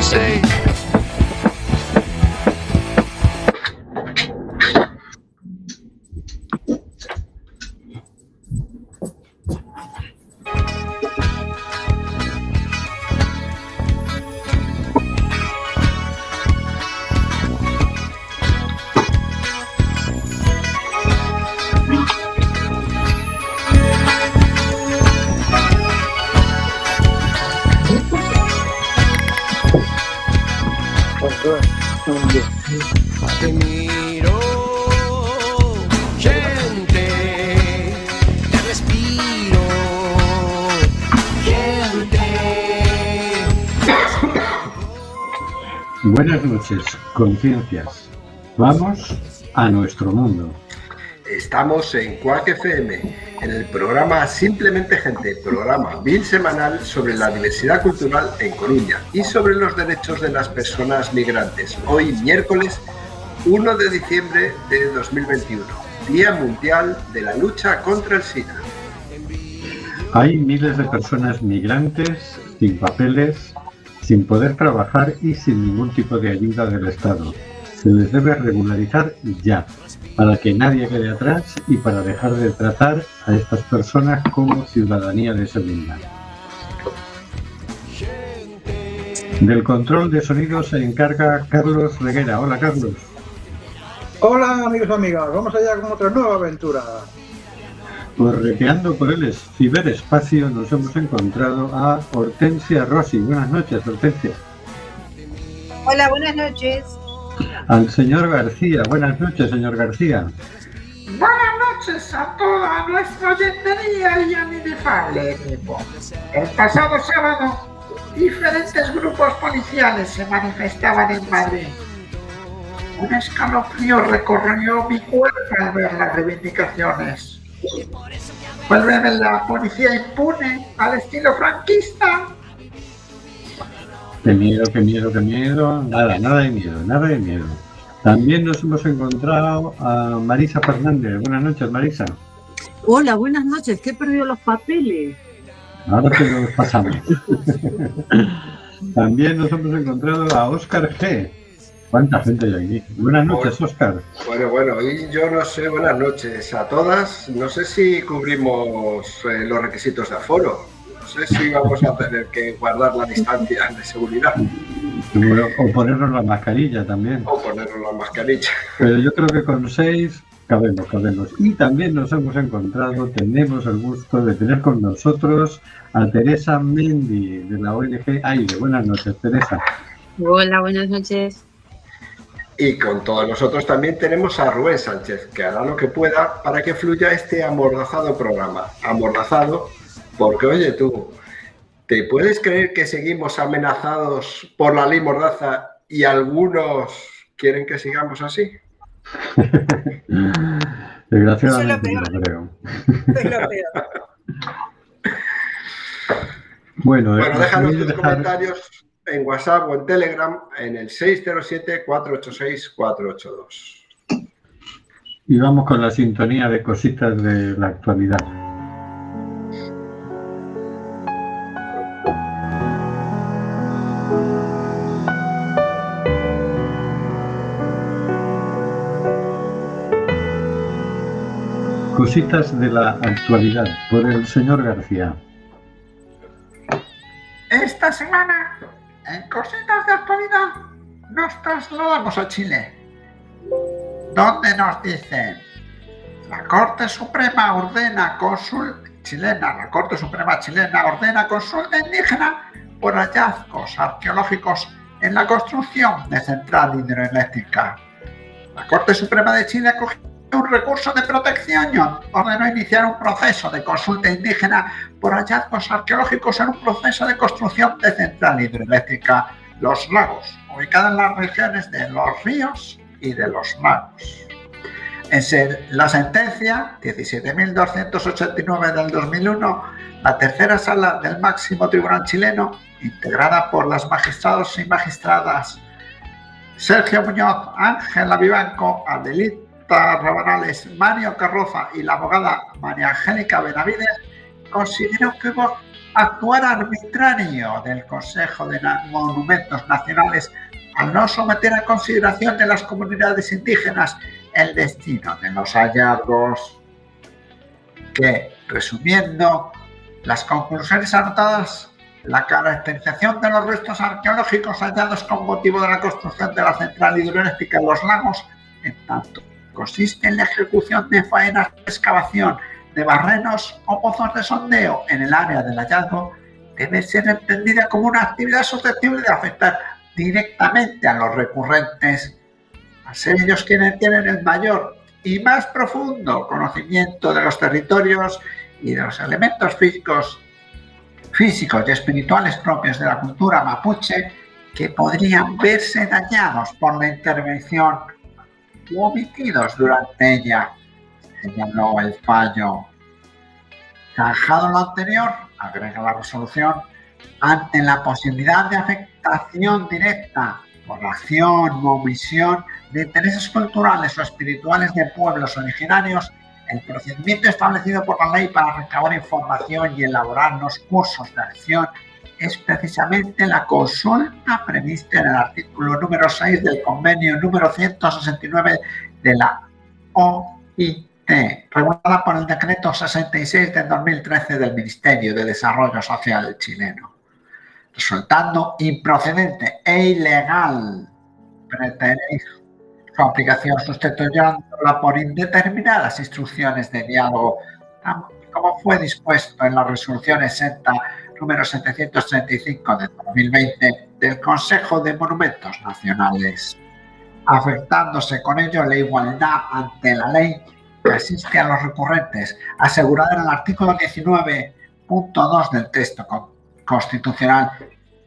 mistake Buenas noches, conciencias. Vamos a nuestro mundo. Estamos en Quack FM, en el programa Simplemente Gente, programa semanal sobre la diversidad cultural en Coruña y sobre los derechos de las personas migrantes. Hoy, miércoles 1 de diciembre de 2021, Día Mundial de la Lucha contra el SIDA. Hay miles de personas migrantes, sin papeles, sin poder trabajar y sin ningún tipo de ayuda del Estado. Se les debe regularizar ya, para que nadie quede atrás y para dejar de tratar a estas personas como ciudadanía de segunda. Del control de sonido se encarga Carlos Reguera. Hola Carlos. Hola amigos y amigas, vamos allá con otra nueva aventura. Correteando por el ciberespacio nos hemos encontrado a Hortensia Rossi. Buenas noches, Hortensia. Hola, buenas noches. Al señor García. Buenas noches, señor García. Buenas noches a toda nuestra oyentería y a mi. El pasado sábado, diferentes grupos policiales se manifestaban en Madrid. Un escalofrío recorrió mi cuerpo al ver las reivindicaciones. Vuelve la policía impune al estilo franquista. Qué miedo, qué miedo, qué miedo. Nada, nada de miedo, nada de miedo. También nos hemos encontrado a Marisa Fernández. Buenas noches, Marisa. Hola, buenas noches. Que he perdido los papeles. Ahora te los pasamos. También nos hemos encontrado a Óscar G. ¿Cuánta gente hay aquí? Buenas noches, Óscar. Bueno, bueno, y yo no sé, buenas noches a todas. No sé si cubrimos eh, los requisitos de aforo. No sé si vamos a tener que guardar la distancia de seguridad. O ponernos la mascarilla también. O ponernos la mascarilla. Pero yo creo que con seis cabemos, cabemos. Y también nos hemos encontrado, tenemos el gusto de tener con nosotros a Teresa Mendy de la ONG AIRE. Buenas noches, Teresa. Hola, buenas noches. Y con todos nosotros también tenemos a Rubén Sánchez, que hará lo que pueda para que fluya este amordazado programa. Amordazado, porque oye tú, ¿te puedes creer que seguimos amenazados por la ley mordaza y algunos quieren que sigamos así? Desgraciadamente no creo. bueno, bueno, eh, déjanos tus dejar- comentarios en WhatsApp o en Telegram en el 607-486-482. Y vamos con la sintonía de cositas de la actualidad. Cositas de la actualidad por el señor García. Esta semana, en Cositas de Actualidad, nos trasladamos a Chile, donde nos dicen la Corte Suprema ordena consul chilena, la Corte Suprema chilena ordena consulta indígena por hallazgos arqueológicos en la construcción de central hidroeléctrica. La Corte Suprema de Chile acogió un recurso de protección ordenó iniciar un proceso de consulta indígena por hallazgos arqueológicos en un proceso de construcción de central hidroeléctrica Los Lagos, ubicada en las regiones de los ríos y de los lagos. En la sentencia 17.289 del 2001, la tercera sala del máximo tribunal chileno, integrada por las magistrados y magistradas Sergio Muñoz, Ángela Vivanco, Adelita Rabanales, Mario Carroza y la abogada María Angélica Benavides consideró que hubo actuar arbitrario del Consejo de Monumentos Nacionales al no someter a consideración de las comunidades indígenas el destino de los hallazgos que, resumiendo, las conclusiones anotadas, la caracterización de los restos arqueológicos hallados con motivo de la construcción de la central hidroeléctrica en los lagos, en tanto consiste en la ejecución de faenas de excavación de barrenos o pozos de sondeo en el área del hallazgo, debe ser entendida como una actividad susceptible de afectar directamente a los recurrentes, a ser ellos quienes tienen el mayor y más profundo conocimiento de los territorios y de los elementos físicos, físicos y espirituales propios de la cultura mapuche que podrían verse dañados por la intervención u omitidos durante ella, señaló el fallo. Zanjado lo anterior, agrega la resolución, ante la posibilidad de afectación directa por acción u omisión de intereses culturales o espirituales de pueblos originarios, el procedimiento establecido por la ley para recabar información y elaborar los cursos de acción es precisamente la consulta prevista en el artículo número 6 del convenio número 169 de la OIT, regulada por el decreto 66 de 2013 del Ministerio de Desarrollo Social chileno, resultando improcedente e ilegal pretener su aplicación sustituyéndola por indeterminadas instrucciones de diálogo, como fue dispuesto en la resolución 60 número 735 de 2020 del Consejo de Monumentos Nacionales, afectándose con ello la igualdad ante la ley que asiste a los recurrentes, asegurada en el artículo 19.2 del texto constitucional,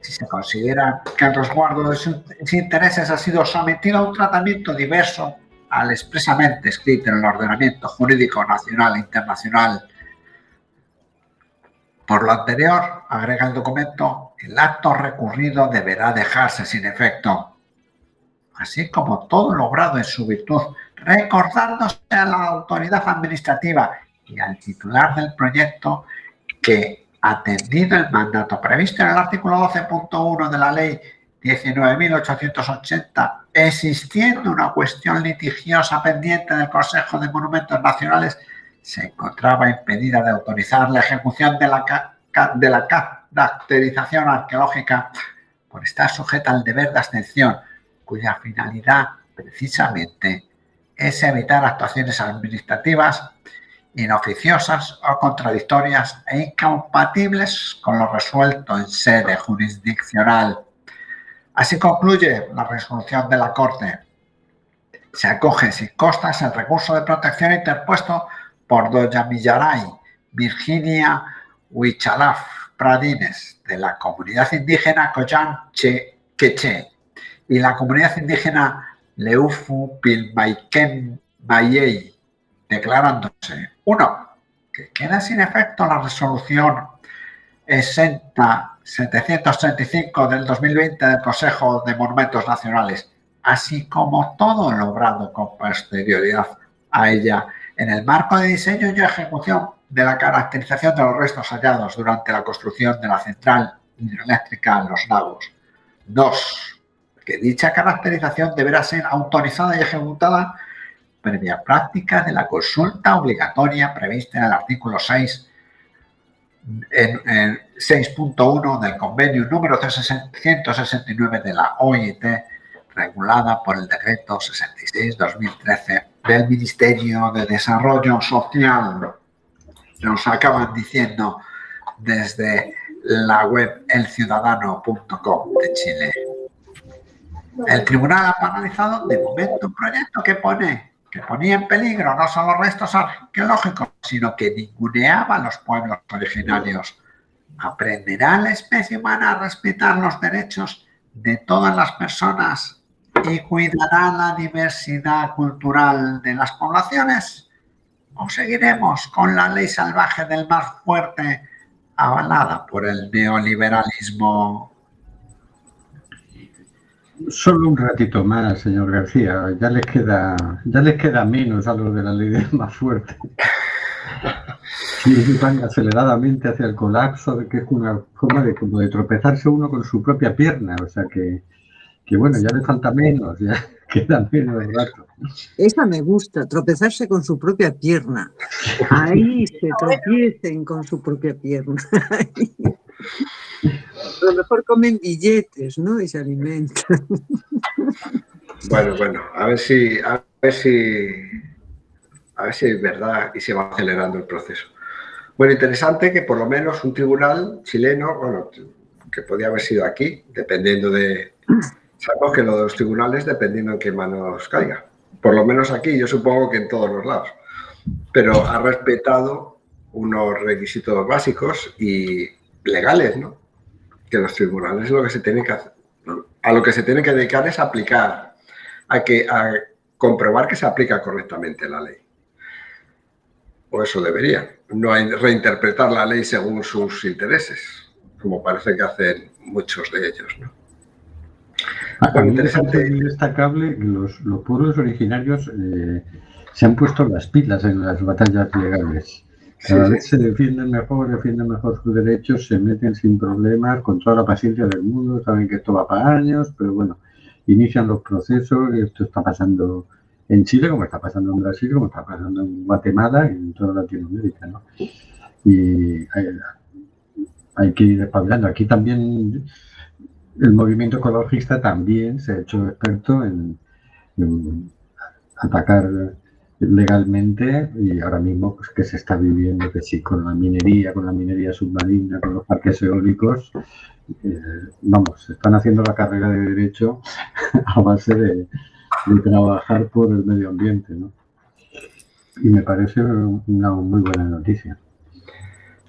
si se considera que el resguardo de sus intereses ha sido sometido a un tratamiento diverso al expresamente escrito en el ordenamiento jurídico nacional e internacional por lo anterior, agrega el documento, el acto recurrido deberá dejarse sin efecto, así como todo logrado en su virtud, recordándose a la autoridad administrativa y al titular del proyecto que, atendido el mandato previsto en el artículo 12.1 de la ley 19.880, existiendo una cuestión litigiosa pendiente del Consejo de Monumentos Nacionales, se encontraba impedida de autorizar la ejecución de la, caracterización arqueológica por estar sujeta al deber de abstención, cuya finalidad precisamente es evitar actuaciones administrativas inoficiosas o contradictorias e incompatibles con lo resuelto en sede jurisdiccional. Así concluye la resolución de la Corte. Se acoge sin costas el recurso de protección interpuesto por Doña Millaray, Virginia Huichalaf Pradines, de la comunidad indígena Coyan Queche y la comunidad indígena Leufu Pilmaiken Mayei, declarándose, uno, que queda sin efecto la resolución 735 del 2020 del Consejo de Monumentos Nacionales, así como todo logrado con posterioridad a ella en el marco de diseño y ejecución de la caracterización de los restos hallados durante la construcción de la central hidroeléctrica en los lagos. Dos, que dicha caracterización deberá ser autorizada y ejecutada previa práctica de la consulta obligatoria prevista en el artículo 6 en, 6.1 del convenio número 169 de la OIT regulada por el decreto 66-2013 del Ministerio de Desarrollo Social. Nos acaban diciendo desde la web elciudadano.com de Chile. El tribunal ha analizado de momento un proyecto que pone que ponía en peligro no solo restos arqueológicos, sino que ninguneaba a los pueblos originarios. ¿Aprenderá la especie humana a respetar los derechos de todas las personas y cuidará la diversidad cultural de las poblaciones? ¿O seguiremos con la ley salvaje del más fuerte avalada por el neoliberalismo? Solo un ratito más, señor García. Ya les queda, ya les queda menos a los de la ley del más fuerte. Y van aceleradamente hacia el colapso, que es una forma de, como de tropezarse uno con su propia pierna. O sea que, que bueno, ya le falta menos, ya queda menos rato. Esa me gusta, tropezarse con su propia pierna. Ahí se tropiecen con su propia pierna. A lo mejor comen billetes, ¿no? Y se alimentan. Bueno, bueno, a ver si, a ver si, a ver si es verdad y se va acelerando el proceso. Bueno, interesante que por lo menos un tribunal chileno, bueno, que podía haber sido aquí, dependiendo de, que lo de los tribunales, dependiendo en qué manos caiga. Por lo menos aquí, yo supongo que en todos los lados. Pero ha respetado unos requisitos básicos y legales, ¿no? Que los tribunales lo que se tienen que hacer, a lo que se tienen que dedicar es aplicar, a, que, a comprobar que se aplica correctamente la ley. O eso debería. No hay reinterpretar la ley según sus intereses, como parece que hacen muchos de ellos, ¿no? A mí me parece destacable los, los pueblos originarios eh, se han puesto las pilas en las batallas legales. Cada vez se defienden mejor, defienden mejor sus derechos, se meten sin problemas, con toda la paciencia del mundo, saben que esto va para años, pero bueno, inician los procesos, y esto está pasando en Chile, como está pasando en Brasil, como está pasando en Guatemala y en toda Latinoamérica, ¿no? Y hay, hay que ir espabilando. Aquí también el movimiento ecologista también se ha hecho experto en, atacar legalmente y ahora mismo pues, que se está viviendo que sí con la minería, con la minería submarina, con los parques eólicos, eh, vamos, están haciendo la carrera de derecho a base de, de trabajar por el medio ambiente, ¿no? Y me parece una muy buena noticia.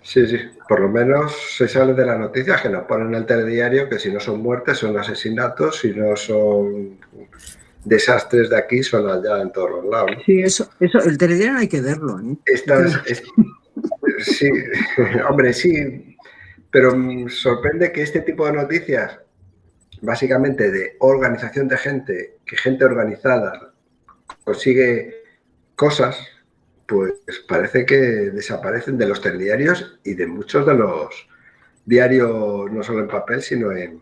Sí, sí, por lo menos se sale de las noticias que nos ponen en el telediario que si no son muertes son asesinatos, si no son desastres de aquí son allá en todos los lados. Sí, eso, eso el telediario hay que verlo. ¿eh? Estas, es, sí, hombre, sí, pero sorprende que este tipo de noticias, básicamente de organización de gente, que gente organizada consigue cosas, pues parece que desaparecen de los telediarios y de muchos de los diarios, no solo en papel, sino en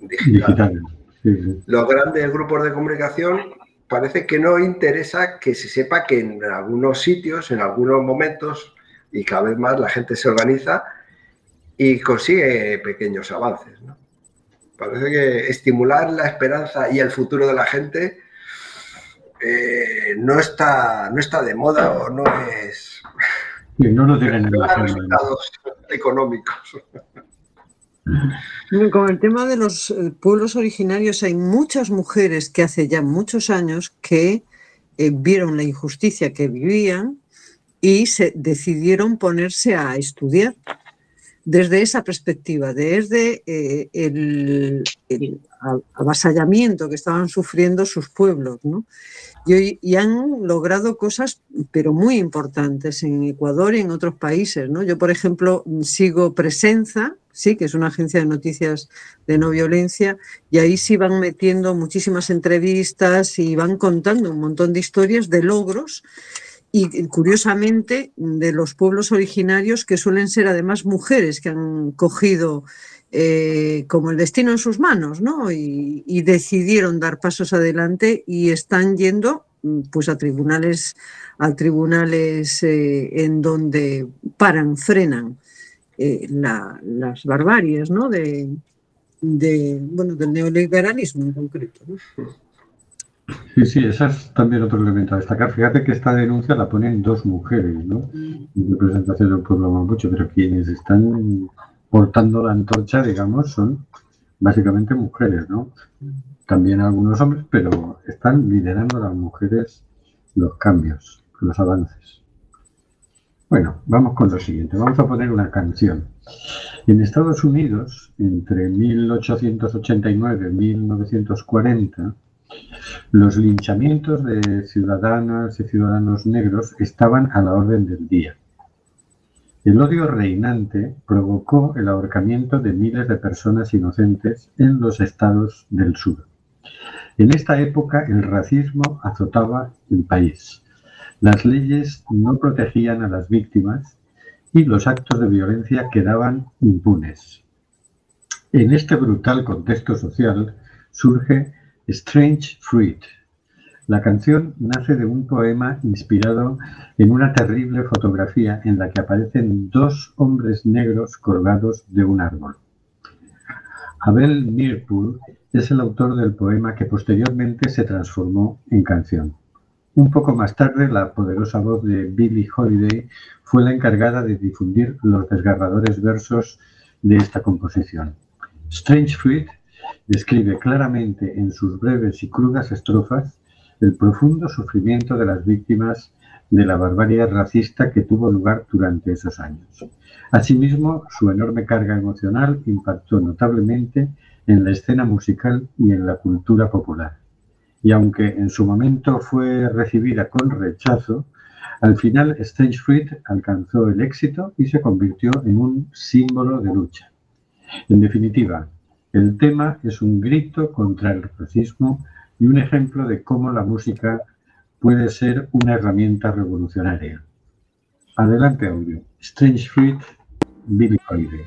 digital. digital. Sí, sí. Los grandes grupos de comunicación parece que no interesa que se sepa que en algunos sitios, en algunos momentos, y cada vez más la gente se organiza y consigue pequeños avances. ¿no? Parece que estimular la esperanza y el futuro de la gente eh, no, está, no está de moda o no es... Sí, no lo tienen en la resultados económicos. Con el tema de los eh, pueblos originarios hay muchas mujeres que hace ya muchos años que eh, vieron la injusticia que vivían y se decidieron ponerse a estudiar desde esa perspectiva, desde eh, el, el, avasallamiento que estaban sufriendo sus pueblos. ¿no? Y, y, han logrado cosas, pero muy importantes en Ecuador y en otros países. ¿no? Yo, por ejemplo, sigo Presenza, sí, que es una agencia de noticias de no violencia, y ahí sí van metiendo muchísimas entrevistas y van contando un montón de historias de logros y curiosamente de los pueblos originarios que suelen ser además mujeres que han cogido eh, como el destino en sus manos, ¿no? Y, y, decidieron dar pasos adelante y están yendo pues a tribunales, a tribunales eh, en donde paran, frenan eh, la, las barbaries, ¿no? De, de, bueno, del neoliberalismo en concreto. ¿no? Sí, sí, ese es también otro elemento a destacar. Fíjate que esta denuncia la ponen dos mujeres, ¿no? En representación del pueblo mapuche, pero quienes están portando la antorcha, digamos, son básicamente mujeres, ¿no? También algunos hombres, pero están liderando las mujeres los cambios, los avances. Bueno, vamos con lo siguiente. Vamos a poner una canción. En Estados Unidos, entre 1889 y 1940, los linchamientos de ciudadanas y ciudadanos negros estaban a la orden del día. El odio reinante provocó el ahorcamiento de miles de personas inocentes en los estados del sur. En esta época el racismo azotaba el país. Las leyes no protegían a las víctimas y los actos de violencia quedaban impunes. En este brutal contexto social surge Strange Fruit. La canción nace de un poema inspirado en una terrible fotografía en la que aparecen dos hombres negros colgados de un árbol. Abel Mirpool es el autor del poema que posteriormente se transformó en canción. Un poco más tarde, la poderosa voz de Billie Holiday fue la encargada de difundir los desgarradores versos de esta composición. Strange Fruit describe claramente en sus breves y crudas estrofas el profundo sufrimiento de las víctimas de la barbarie racista que tuvo lugar durante esos años. Asimismo, su enorme carga emocional impactó notablemente en la escena musical y en la cultura popular. Y aunque en su momento fue recibida con rechazo, al final Strange Fruit alcanzó el éxito y se convirtió en un símbolo de lucha. En definitiva, el tema es un grito contra el racismo y un ejemplo de cómo la música puede ser una herramienta revolucionaria. Adelante audio. Strange Fruit, Billy Holiday.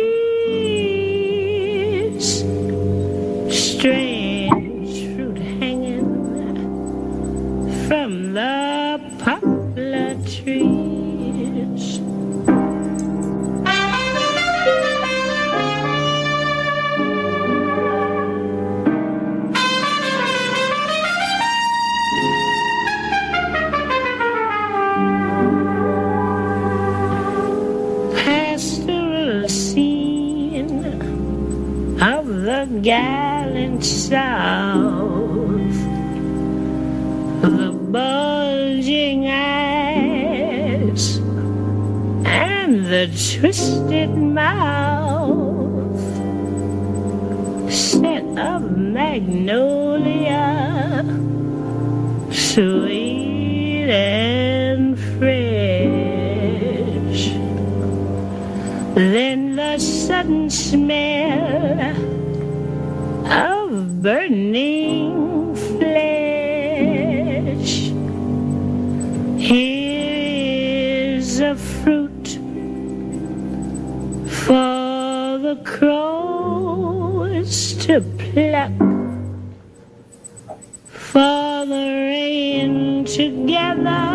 Sweet and fresh. Then the sudden smell of burning flesh. Here's a fruit for the crows to pluck, for the rain together,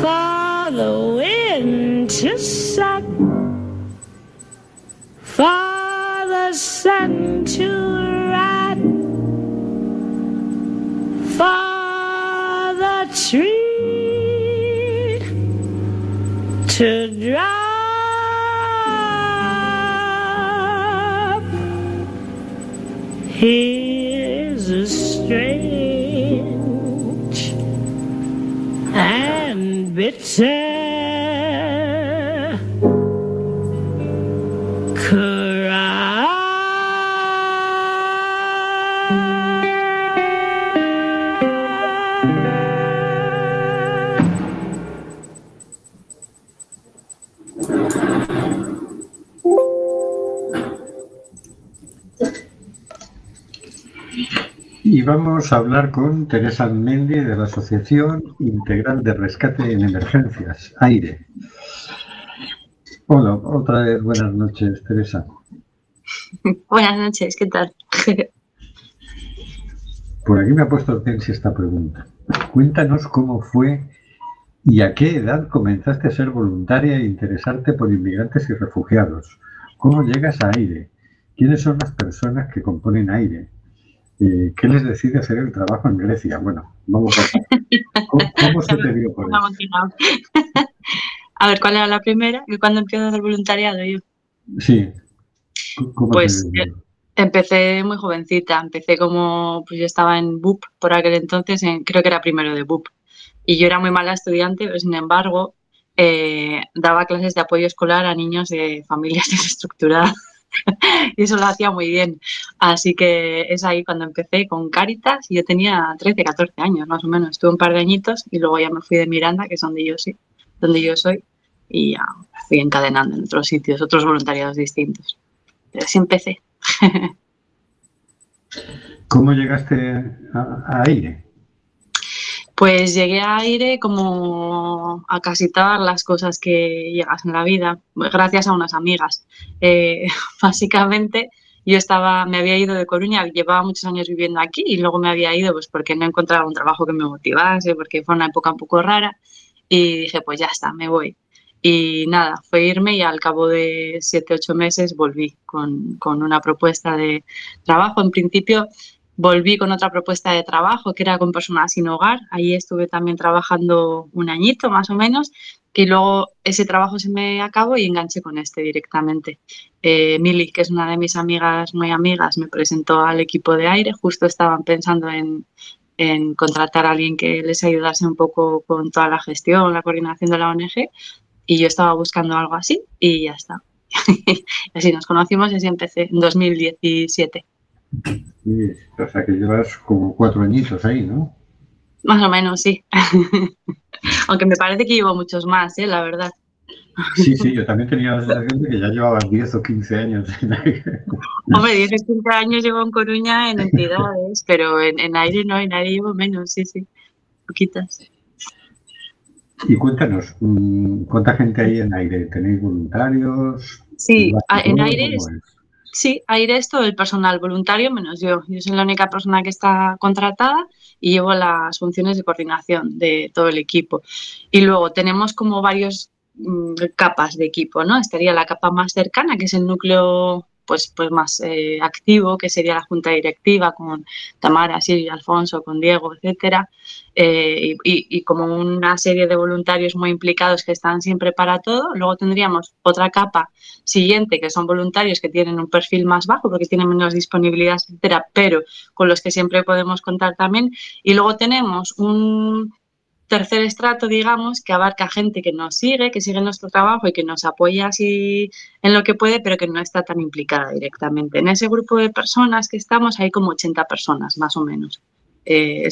for the wind to suck. For the sun to rot, for the tree to drop. Here's a strange and bitter vamos a hablar con Teresa Mendy de la Asociación Integral de Rescate en Emergencias, AIRE. Hola, otra vez buenas noches, Teresa. Buenas noches, ¿qué tal? Por aquí me ha puesto Tensi esta pregunta. Cuéntanos cómo fue y a qué edad comenzaste a ser voluntaria e interesarte por inmigrantes y refugiados. ¿Cómo llegas a AIRE? ¿Quiénes son las personas que componen AIRE? ¿Qué les decide hacer el trabajo en Grecia? Bueno, vamos a... ¿Cómo, cómo se te dio por eso? A ver, ¿cuál era la primera? Que cuando empiezo a hacer voluntariado yo. Sí. ¿Cómo Pues, te eh, Empecé muy jovencita, empecé como, pues yo estaba en BUP por aquel entonces, en- creo que era primero de BUP. Y yo era muy mala estudiante, pero sin embargo eh, daba clases de apoyo escolar a niños de familias desestructuradas. Y eso lo hacía muy bien. Así que es ahí cuando empecé con Cáritas. y Yo tenía 13, 14 años más o menos. Estuve un par de añitos y luego ya me fui de Miranda, que es donde yo soy, donde yo soy, y ya fui encadenando en otros sitios, otros voluntariados distintos. Pero así empecé. ¿Cómo llegaste a, a aire? Pues llegué a aire como a casi todas las cosas que llegas en la vida, gracias a unas amigas. Eh, básicamente, yo estaba, me había ido de Coruña, llevaba muchos años viviendo aquí y luego me había ido pues porque no encontraba un trabajo que me motivase, porque fue una época un poco rara y dije, pues ya está, me voy. Y nada, fue irme y al cabo de siete, ocho meses volví con, con una propuesta de trabajo. En principio volví con otra propuesta de trabajo que era con personas sin hogar. Ahí estuve también trabajando un añito más o menos, que luego ese trabajo se me acabó y enganché con este directamente. Eh, Mili, que es una de mis amigas muy amigas, me presentó al equipo de aire. Justo estaban pensando en, en contratar a alguien que les ayudase un poco con toda la gestión, la coordinación de la ONG. Y yo estaba buscando algo así y ya está. y así nos conocimos y así empecé en 2017. Sí, o sea que llevas como cuatro añitos ahí, ¿no? Más o menos, sí. Aunque me parece que llevo muchos más, ¿eh? la verdad. Sí, sí, yo también tenía la sensación de que ya llevabas 10 o 15 años en aire. Hombre, 10 o 15 años llevo en Coruña en entidades, pero en, en aire no, en aire llevo menos, sí, sí. Poquitas. Y cuéntanos, mm, ¿cuánta gente hay en aire? ¿Tenéis voluntarios? Sí, ¿Vas a- en aire. Sí, aire es todo el personal voluntario menos yo. Yo soy la única persona que está contratada y llevo las funciones de coordinación de todo el equipo. Y luego tenemos como varios mm, capas de equipo, ¿no? Estaría la capa más cercana, que es el núcleo pues, pues más eh, activo, que sería la junta directiva con Tamara, Silvia, Alfonso, con Diego, etcétera, eh, y, y- como una serie de voluntarios muy implicados que están siempre para todo. Luego tendríamos otra capa siguiente, que son voluntarios que tienen un perfil más bajo porque tienen menos disponibilidad, etcétera, pero con los que siempre podemos contar también. Y luego tenemos un tercer estrato, digamos, que abarca gente que nos sigue, que sigue nuestro trabajo y que nos apoya así en lo que puede, pero que no está tan implicada directamente. En ese grupo de personas que estamos hay como 80 personas, más o menos. Eh,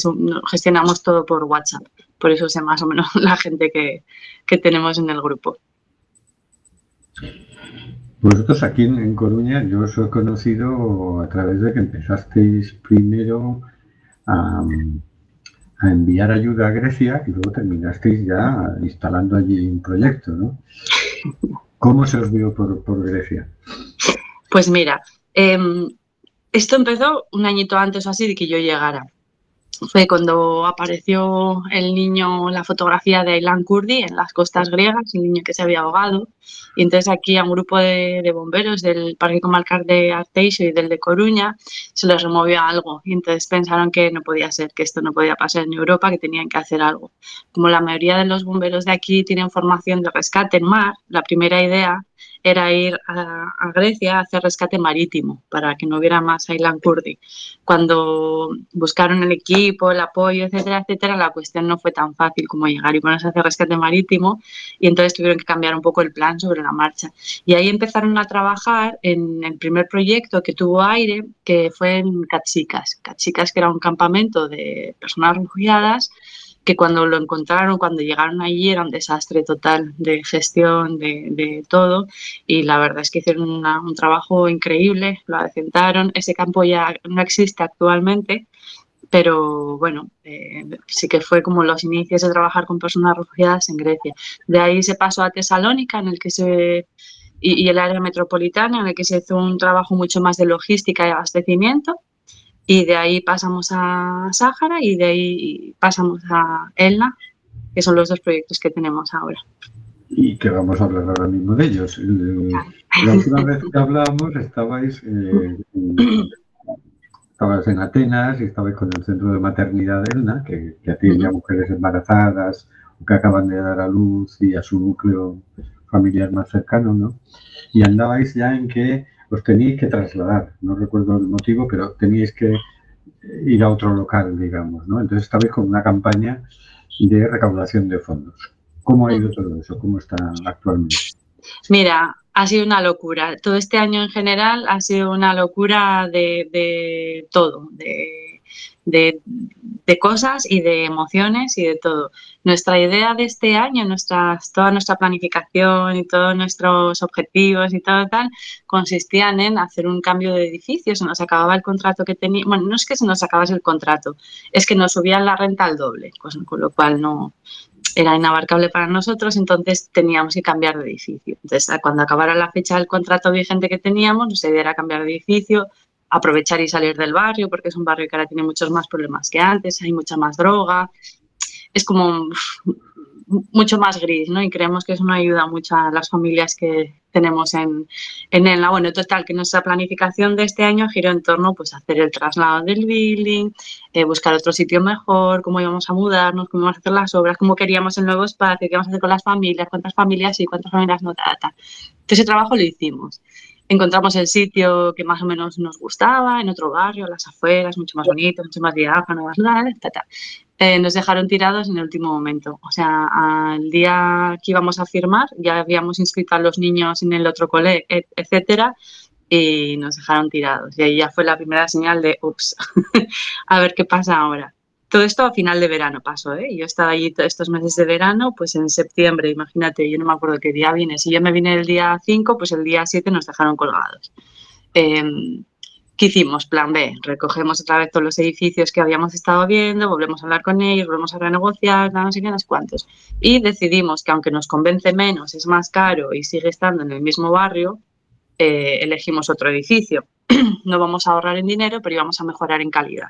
gestionamos todo por WhatsApp, por eso sé más o menos la gente que, que tenemos en el grupo. Vosotros aquí en, en Coruña, yo os he conocido a través de que empezasteis primero a, a enviar ayuda a Grecia y luego terminasteis ya instalando allí un proyecto, ¿no? ¿Cómo se os vio por, por Grecia? Pues mira, em, esto empezó un añito antes o así de que yo llegara. Fue cuando apareció el niño, la fotografía de Aylan Kurdi en las costas griegas, el niño que se había ahogado. Y entonces aquí a un grupo de, de bomberos del Parque Comarcal de Arteixo y del de Coruña se les removió algo. Y entonces pensaron que no podía ser, que esto no podía pasar en Europa, que tenían que hacer algo. Como la mayoría de los bomberos de aquí tienen formación de rescate en mar, la primera idea era ir a, Grecia a hacer rescate marítimo para que no hubiera más Aylan Kurdi. Cuando buscaron el equipo, el apoyo, etcétera, etcétera, la cuestión no fue tan fácil como llegar y ponerse a hacer rescate marítimo y entonces tuvieron que cambiar un poco el plan sobre la marcha. Y ahí empezaron a trabajar en el primer proyecto que tuvo aire, que fue en Cachicas. Cachicas, que era un campamento de personas refugiadas que cuando lo encontraron, cuando llegaron allí, era un desastre total de gestión, de, todo. Y la verdad es que hicieron una- un trabajo increíble, lo adecentaron. Ese campo ya no existe actualmente, pero bueno, eh, sí que fue como los inicios de trabajar con personas refugiadas en Grecia. De ahí se pasó a Tesalónica, en el que se y el área metropolitana, en el que se hizo un trabajo mucho más de logística y abastecimiento. Y de ahí pasamos a Sáhara y de ahí pasamos a Elna, que son los dos proyectos que tenemos ahora. Y que vamos a hablar ahora mismo de ellos. El- La última vez que hablábamos estabais, eh, estabas en Atenas y estabas con el centro de maternidad de Elna, que, que atiende a mujeres embarazadas o que acaban de dar a luz y a su núcleo familiar más cercano, ¿no? Y andabais ya en que os teníais que trasladar, no recuerdo el motivo, pero teníais que ir a otro local, digamos, ¿no? Entonces estabais con una campaña de recaudación de fondos. ¿Cómo ha ido todo eso? ¿Cómo está actualmente? Mira, ha sido una locura. Todo este año en general ha sido una locura de, de todo, de, de, de cosas y de emociones y de todo. Nuestra idea de este año, nuestras, toda nuestra planificación y todos nuestros objetivos y todo tal, consistían en hacer un cambio de edificio. Se nos acababa el contrato que teníamos. Bueno, no es que se nos acabase el contrato, es que nos subían la renta al doble, pues, con lo cual no era inabarcable para nosotros, entonces teníamos que cambiar de edificio. Entonces, cuando acabara la fecha del contrato vigente que teníamos, nuestra idea era cambiar de edificio, aprovechar y salir del barrio, porque es un barrio que ahora tiene muchos más problemas que antes, hay mucha más droga, es como mucho más gris, ¿no? Y creemos que eso no ayuda mucho a las familias que tenemos en, en ELA. Bueno, total, que nuestra planificación de este año giró en torno pues, a hacer el traslado del building, eh, buscar otro sitio mejor, cómo íbamos a mudarnos, cómo íbamos a hacer las obras, cómo queríamos el nuevo espacio, qué íbamos a hacer con las familias, cuántas familias sí, cuántas familias no, ta, ta. Entonces, ese trabajo lo hicimos. Encontramos el sitio que más o menos nos gustaba, en otro barrio, las afueras, mucho más bonito, mucho más diáfano, ta, ta eh, nos dejaron tirados en el último momento. O sea, al día que íbamos a firmar, ya habíamos inscrito a los niños en el otro cole, et- etcétera, y nos dejaron tirados. Y ahí ya fue la primera señal de, ups, a ver qué pasa ahora. Todo esto a final de verano pasó, ¿eh? Yo estaba allí estos meses de verano, pues en septiembre, imagínate, yo no me acuerdo qué día vine. Si yo me vine el día 5, pues el día 7 nos dejaron colgados. Em, ¿Qué hicimos? Plan B. Recogemos otra vez todos los edificios que habíamos estado viendo, volvemos a hablar con ellos, volvemos a renegociar, no sé qué, no sé cuántos. Y decidimos que aunque nos convence menos, es más caro y sigue estando en el mismo barrio, eh, elegimos otro edificio. no vamos a ahorrar en dinero, pero íbamos a mejorar en calidad.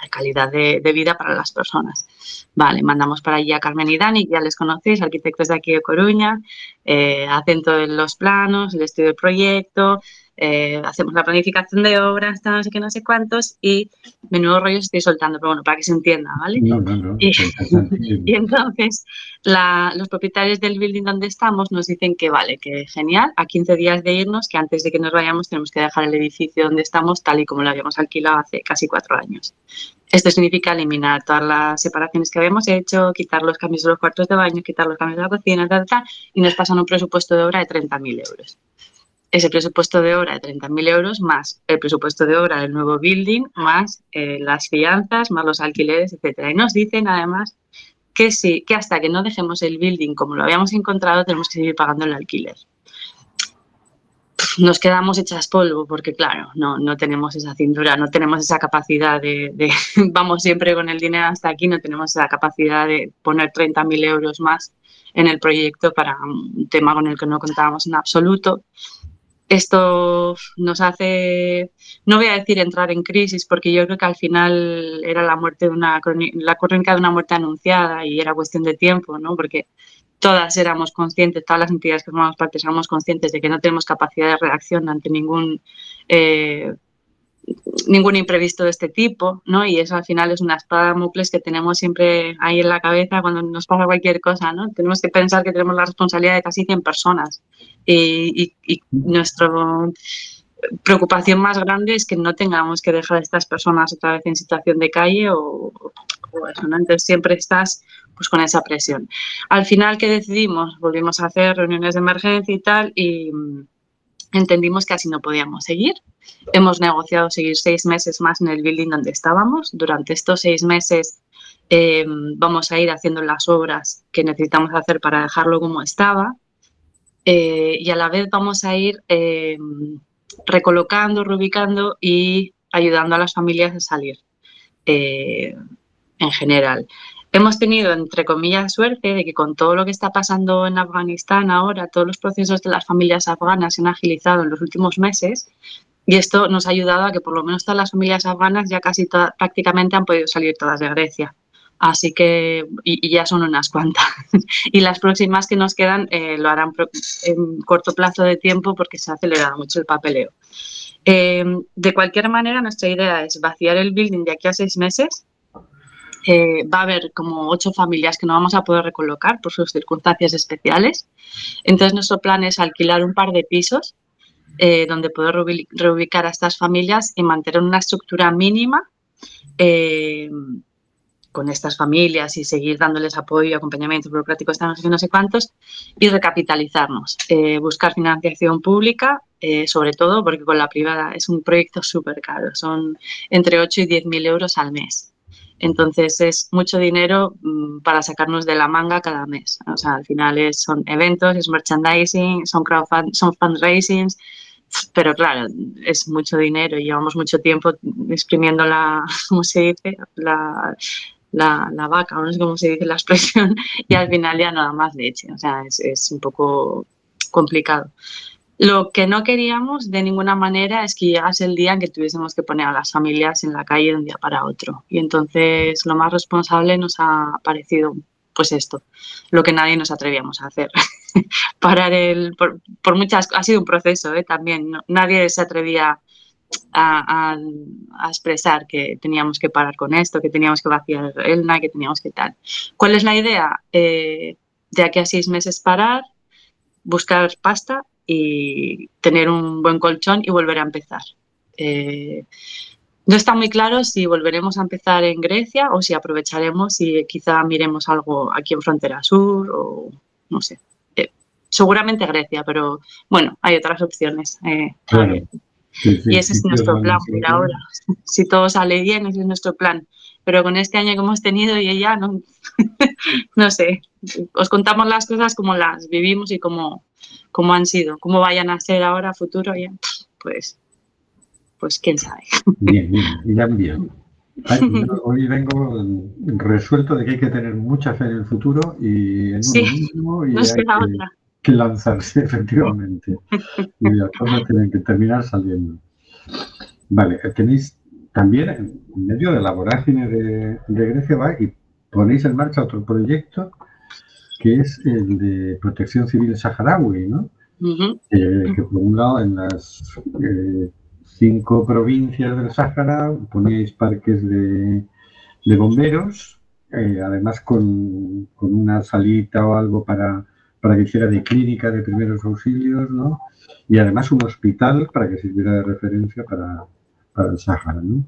La calidad de, vida para las personas. Vale, mandamos para allí a Carmen y Dani, ya les conocéis, arquitectos de aquí de Coruña, eh, hacen los planos, el estudio del proyecto, eh, hacemos la planificación de obras, tal, no sé qué, no sé cuántos, y menudo rollo estoy soltando, pero bueno, para que se entienda, ¿vale? No, no, no. Y- entonces la- los propietarios del building donde estamos nos dicen que vale, que genial, a 15 días de irnos, que antes de que nos vayamos tenemos que dejar el edificio donde estamos tal y como lo habíamos alquilado hace casi cuatro años. Esto significa eliminar todas las separaciones que habíamos hecho, quitar los cambios de los cuartos de baño, quitar los cambios de la cocina, tal, tal, y nos pasan un presupuesto de obra de 30.000 euros. Ese presupuesto de obra de 30.000 euros más el presupuesto de obra del nuevo building, más eh, las fianzas, más los alquileres, etcétera. Y nos dicen además que sí, que hasta que no dejemos el building como lo habíamos encontrado, tenemos que seguir pagando el alquiler. Nos quedamos hechas polvo porque, claro, no, no tenemos esa cintura, no tenemos esa capacidad de, de vamos siempre con el dinero hasta aquí, no tenemos esa capacidad de poner 30.000 euros más en el proyecto para un tema con el que no contábamos en absoluto. Esto nos hace, no voy a decir entrar en crisis, porque yo creo que al final era la muerte de una la crónica de una muerte anunciada y era cuestión de tiempo, ¿no? Porque todas éramos conscientes, todas las entidades que formamos parte éramos conscientes de que no tenemos capacidad de reacción ante ningún eh, ningún imprevisto de este tipo, ¿no? Y eso al final es una espada de que tenemos siempre ahí en la cabeza cuando nos pasa cualquier cosa, ¿no? Tenemos que pensar que tenemos la responsabilidad de casi 100 personas y, nuestra preocupación más grande es que no tengamos que dejar a estas personas otra vez en situación de calle o, o eso, ¿no? Entonces siempre estás pues con esa presión. Al final, ¿qué decidimos? Volvimos a hacer reuniones de emergencia y tal y entendimos que así no podíamos seguir. Hemos negociado seguir seis meses más en el building donde estábamos. Durante estos seis meses eh, vamos a ir haciendo las obras que necesitamos hacer para dejarlo como estaba. Eh, y a la vez vamos a ir eh, recolocando, reubicando y ayudando a las familias a salir en general. Hemos tenido, entre comillas, suerte de que con todo lo que está pasando en Afganistán ahora, todos los procesos de las familias afganas se han agilizado en los últimos meses y esto nos ha ayudado a que por lo menos todas las familias afganas ya casi toda- prácticamente han podido salir todas de Grecia. Así que, y, ya son unas cuantas. y las próximas que nos quedan eh, lo harán en corto plazo de tiempo porque se ha acelerado mucho el papeleo. Eh, de cualquier manera, nuestra idea es vaciar el building de aquí a seis meses. Eh, va a haber como ocho familias que no vamos a poder recolocar por sus circunstancias especiales. Entonces, nuestro plan es alquilar un par de pisos eh, donde poder reubi- reubicar a estas familias y mantener una estructura mínima eh, con estas familias y seguir dándoles apoyo, acompañamiento burocrático, no sé cuántos, y recapitalizarnos, eh, buscar financiación pública, eh, sobre todo porque con la privada es un proyecto súper caro, son entre 8 y 10 mil euros al mes. Entonces es mucho dinero mm, para sacarnos de la manga cada mes. O sea, al final es, son eventos, es merchandising, son, crowdfund, son fundraisings, pero claro, es mucho dinero y llevamos mucho tiempo exprimiendo la, ¿cómo se dice? La, la, la vaca, no sé cómo se dice la expresión, y al final ya nada más leche. O sea, es un poco complicado. Lo que no queríamos de ninguna manera es que llegase el día en que tuviésemos que poner a las familias en la calle de un día para otro. Y entonces lo más responsable nos ha parecido pues esto, lo que nadie nos atrevíamos a hacer. Parar el, por, por, muchas, ha sido un proceso ¿eh? también, nadie se atrevía a, a, expresar que teníamos que parar con esto, que teníamos que vaciar Elna, que teníamos que tal. ¿Cuál es la idea? Eh, de aquí a seis meses parar, buscar pasta y tener un buen colchón y volver a empezar. Eh, no está muy claro si volveremos a empezar en Grecia o si aprovecharemos y quizá miremos algo aquí en Frontera Sur o no sé. Eh, seguramente Grecia, pero bueno, hay otras opciones. Eh, Claro. Sí, sí, y ese es nuestro plan por ahora. Si todo sale bien, ese es nuestro plan. Pero con este año que hemos tenido y ya no, no sé, os contamos las cosas como las vivimos y como, como han sido. Cómo vayan a ser ahora, a futuro, ya, pues, pues quién sabe. Bien, bien, irán bien. Ay, Hoy vengo resuelto de que hay que tener mucha fe en el futuro y en Sí, uno mismo y No hay queda que, otra. que lanzarse, efectivamente. Y las cosas tienen que terminar saliendo. Vale, tenéis también en medio de la vorágine de, de Grecia va y ponéis en marcha otro proyecto que es el de protección civil saharaui, ¿no? Eh, que por un lado en las eh, cinco provincias del Sáhara poníais parques de, de bomberos, eh, además con, con una salita o algo para, para que hiciera de clínica de primeros auxilios, ¿no? Y además un hospital para que sirviera de referencia para, para el Sáhara, ¿no?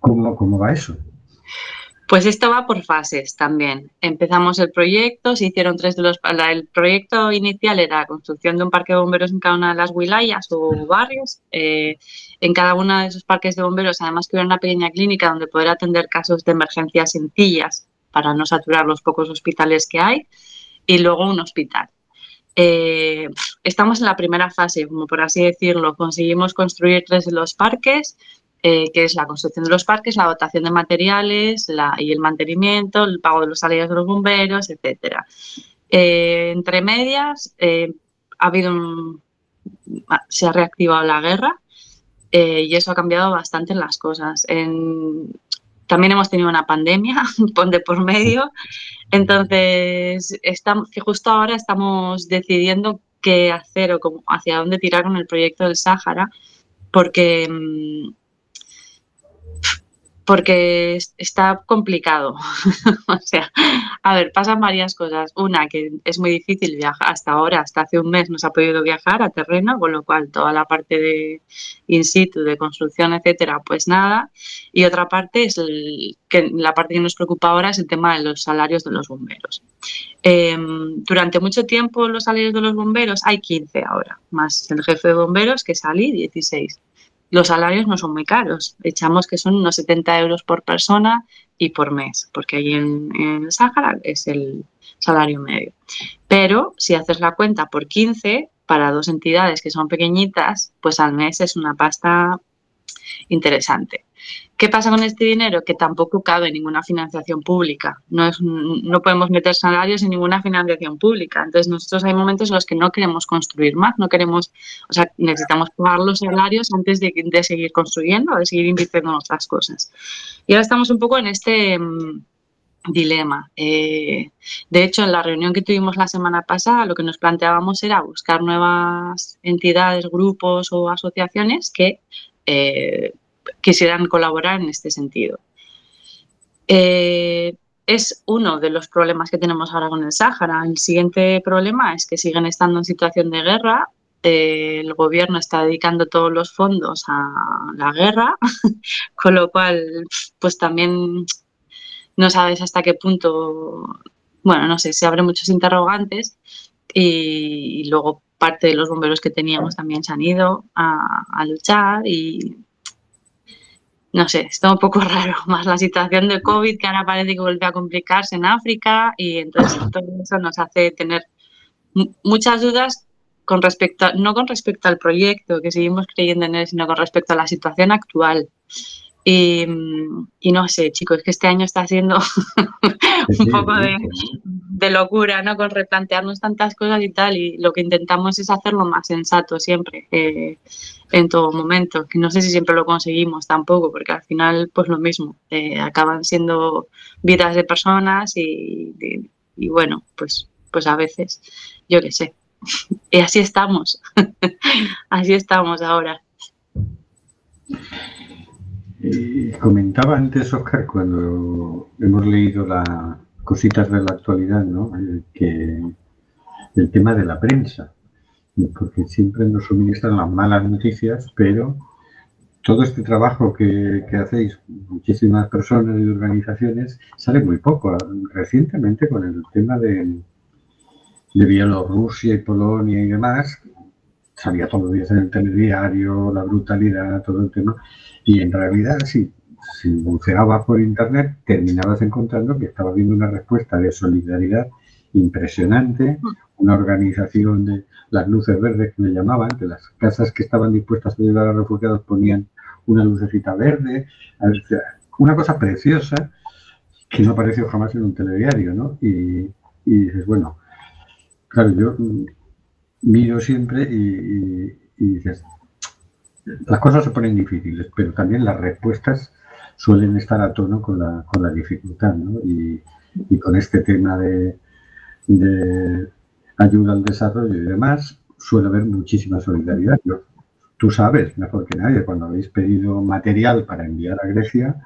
¿cómo, ¿Cómo va eso? Pues esto va por fases también. Empezamos el proyecto, se hicieron tres de los... El proyecto inicial era la construcción de un parque de bomberos en cada una de las wilayas o barrios. Eh, en cada uno de esos parques de bomberos, además que hubiera una pequeña clínica donde poder atender casos de emergencia sencillas para no saturar los pocos hospitales que hay. Y luego un hospital. Eh, estamos en la primera fase, como por así decirlo. Conseguimos construir tres de los parques, eh, que es la construcción de los parques, la dotación de materiales la, y el mantenimiento, el pago de los salarios de los bomberos, etcétera. Eh, entre medias, ha habido un- se ha reactivado la guerra y eso ha cambiado bastante las cosas. También hemos tenido una pandemia de por medio, entonces estamos, justo ahora estamos decidiendo qué hacer o cómo- hacia dónde tirar con el proyecto del Sáhara, porque mm, porque es- está complicado. o sea, a ver, pasan varias cosas. Una, que es muy difícil viajar. Hasta ahora, hasta hace un mes, no se ha podido viajar a terreno, con lo cual toda la parte de in situ, de construcción, etcétera, pues nada. Y otra parte es que la parte que nos preocupa ahora es el tema de los salarios de los bomberos. Eh, durante mucho tiempo los salarios de los bomberos, hay 15 ahora, más el jefe de bomberos que salí 16 los salarios no son muy caros. Echamos que son unos 70 euros por persona y por mes, porque allí en, en el Sáhara es el salario medio. Pero si haces la cuenta por 15, para dos entidades que son pequeñitas, pues al mes es una pasta interesante. ¿Qué pasa con este dinero? Que tampoco cabe ninguna financiación pública. No, es, no podemos meter salarios en ninguna financiación pública. Entonces, nosotros hay momentos en los que no queremos construir más, no queremos, o sea, necesitamos pagar los salarios antes de, de seguir construyendo, de seguir invirtiendo en otras cosas. Y ahora estamos un poco en este, mm, dilema. Eh, de hecho, en la reunión que tuvimos la semana pasada, lo que nos planteábamos era buscar nuevas entidades, grupos o asociaciones que eh, quisieran colaborar en este sentido. Eh, es uno de los problemas que tenemos ahora con el Sáhara. El siguiente problema es que siguen estando en situación de guerra. el gobierno está dedicando todos los fondos a la guerra, con lo cual, pues también no sabes hasta qué punto, bueno, no sé, se abren muchos interrogantes y, luego parte de los bomberos que teníamos también se han ido a, luchar y no sé, está un poco raro. Más la situación de COVID que ahora parece que vuelve a complicarse en África y entonces todo eso nos hace tener muchas dudas con respecto, no con respecto al proyecto que seguimos creyendo en él, sino con respecto a la situación actual. Y, no sé, chicos, es que este año está siendo un poco de, locura, ¿no? Con replantearnos tantas cosas y tal. Y lo que intentamos es hacerlo más sensato siempre, eh, en todo momento. Que no sé si siempre lo conseguimos tampoco, porque al final, pues lo mismo. Eh, acaban siendo vidas de personas y, y, bueno, pues, pues a veces, yo qué sé. Y así estamos. así estamos ahora. Eh, comentaba antes, Oscar, cuando hemos leído las cositas de la actualidad, ¿no? Eh, el tema de la prensa, porque siempre nos suministran las malas noticias, pero todo este trabajo que, hacéis muchísimas personas y organizaciones sale muy poco. Recientemente con el tema de, de Bielorrusia y Polonia y demás, salía todos los días en el telediario, la brutalidad, todo el tema. Y en realidad, si, si buceabas por internet, terminabas encontrando que estaba viendo una respuesta de solidaridad impresionante, una organización de las luces verdes que le llamaban, que las casas que estaban dispuestas a ayudar a refugiados ponían una lucecita verde, una cosa preciosa que no apareció jamás en un telediario, ¿no? Y, y dices, bueno, claro, yo miro siempre y, dices, las cosas se ponen difíciles, pero también las respuestas suelen estar a tono con la, con la dificultad, ¿no? Y, con este tema de, ayuda al desarrollo y demás, suele haber muchísima solidaridad. tú sabes, mejor que nadie, cuando habéis pedido material para enviar a Grecia,